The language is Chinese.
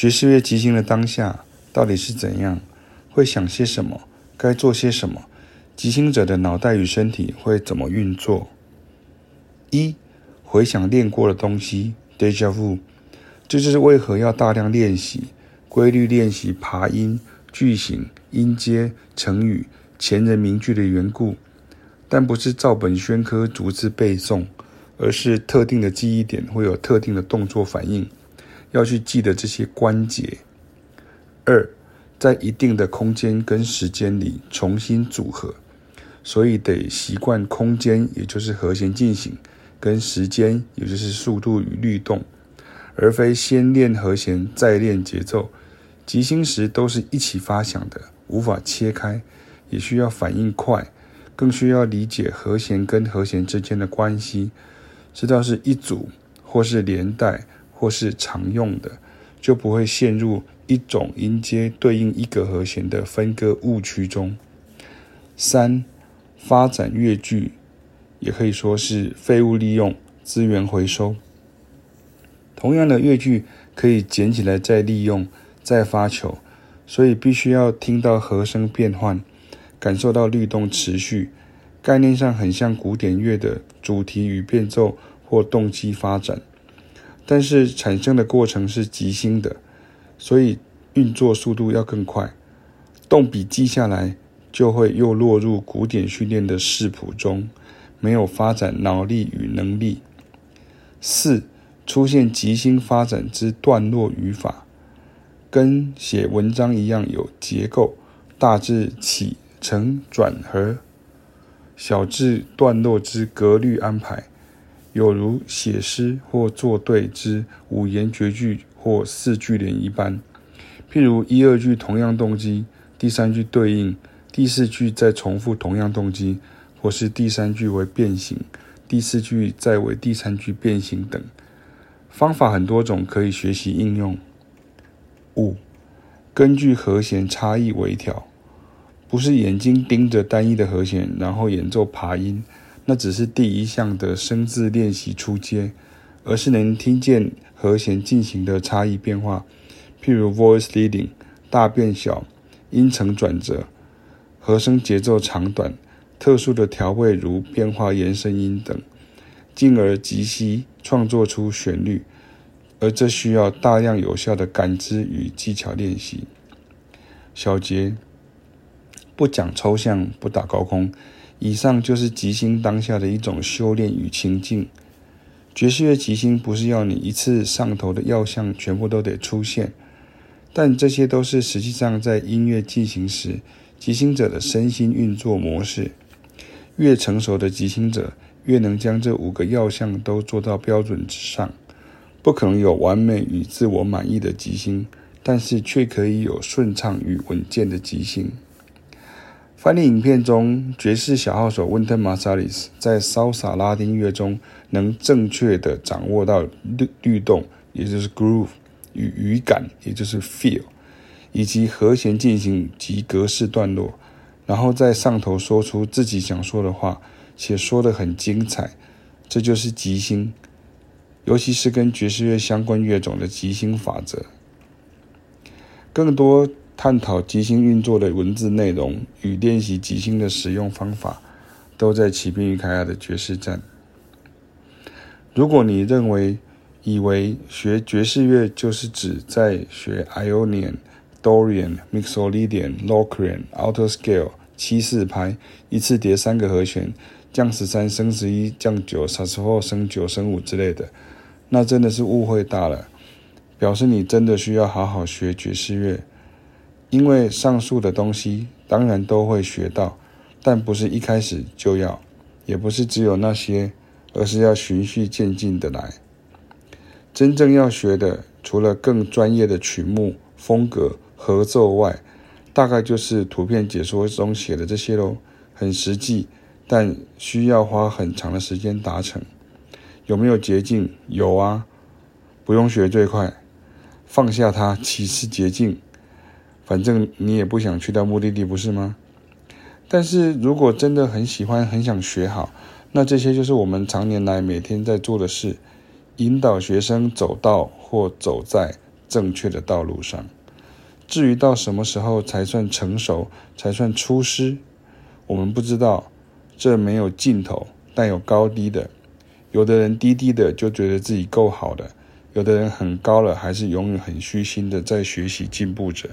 爵士乐即兴的当下到底是怎样？会想些什么？该做些什么？即兴者的脑袋与身体会怎么运作？一、回想练过的东西，déjà vu，这就是为何要大量练习、规律练习爬音、句型、音阶、成语、前人名句的缘故。但不是照本宣科逐字背诵，而是特定的记忆点会有特定的动作反应。要去记得这些关节。二，在一定的空间跟时间里重新组合，所以得习惯空间，也就是和弦进行，跟时间，也就是速度与律动，而非先练和弦再练节奏。即兴时都是一起发响的，无法切开，也需要反应快，更需要理解和弦跟和弦之间的关系，知道是一组或是连带。或是常用的，就不会陷入一种音阶对应一个和弦的分割误区中。三、发展乐句，也可以说是废物利用、资源回收。同样的乐句可以捡起来再利用、再发球，所以必须要听到和声变换，感受到律动持续。概念上很像古典乐的主题与变奏或动机发展。但是产生的过程是即兴的，所以运作速度要更快。动笔记下来，就会又落入古典训练的视谱中，没有发展脑力与能力。四、出现即兴发展之段落语法，跟写文章一样有结构，大致起承转合，小至段落之格律安排。有如写诗或作对之五言绝句或四句联一般，譬如一二句同样动机，第三句对应，第四句再重复同样动机，或是第三句为变形，第四句再为第三句变形等。方法很多种，可以学习应用。五，根据和弦差异微调，不是眼睛盯着单一的和弦，然后演奏爬音。那只是第一项的生字练习初阶，而是能听见和弦进行的差异变化，譬如 voice leading 大变小、音程转折、和声节奏长短、特殊的调味如变化延伸音等，进而即兴创作出旋律，而这需要大量有效的感知与技巧练习。小结，不讲抽象，不打高空。以上就是即兴当下的一种修炼与情境。爵士乐即兴不是要你一次上头的要项全部都得出现，但这些都是实际上在音乐进行时即兴者的身心运作模式。越成熟的即兴者，越能将这五个要项都做到标准之上。不可能有完美与自我满意的即兴，但是却可以有顺畅与稳健的即兴。翻译影片中，爵士小号手温特马萨里斯在骚洒拉丁乐中能正确地掌握到律律动，也就是 groove 与语感，也就是 feel，以及和弦进行及格式段落，然后在上头说出自己想说的话，且说得很精彩，这就是即兴，尤其是跟爵士乐相关乐种的即兴法则。更多。探讨即兴运作的文字内容与练习即兴的使用方法，都在启兵与凯亚的爵士站。如果你认为以为学爵士乐就是指在学 Ionian、Dorian、Mixolydian、Locrian、Alto Scale 七四拍，一次叠三个和弦，降十三升十一，降九，萨克斯风升九升五之类的，那真的是误会大了。表示你真的需要好好学爵士乐。因为上述的东西当然都会学到，但不是一开始就要，也不是只有那些，而是要循序渐进的来。真正要学的，除了更专业的曲目、风格、合奏外，大概就是图片解说中写的这些喽。很实际，但需要花很长的时间达成。有没有捷径？有啊，不用学最快，放下它，岂是捷径。反正你也不想去到目的地，不是吗？但是如果真的很喜欢、很想学好，那这些就是我们常年来每天在做的事：引导学生走到或走在正确的道路上。至于到什么时候才算成熟，才算出师，我们不知道。这没有尽头，但有高低的。有的人低低的就觉得自己够好的，有的人很高了，还是永远很虚心的在学习进步着。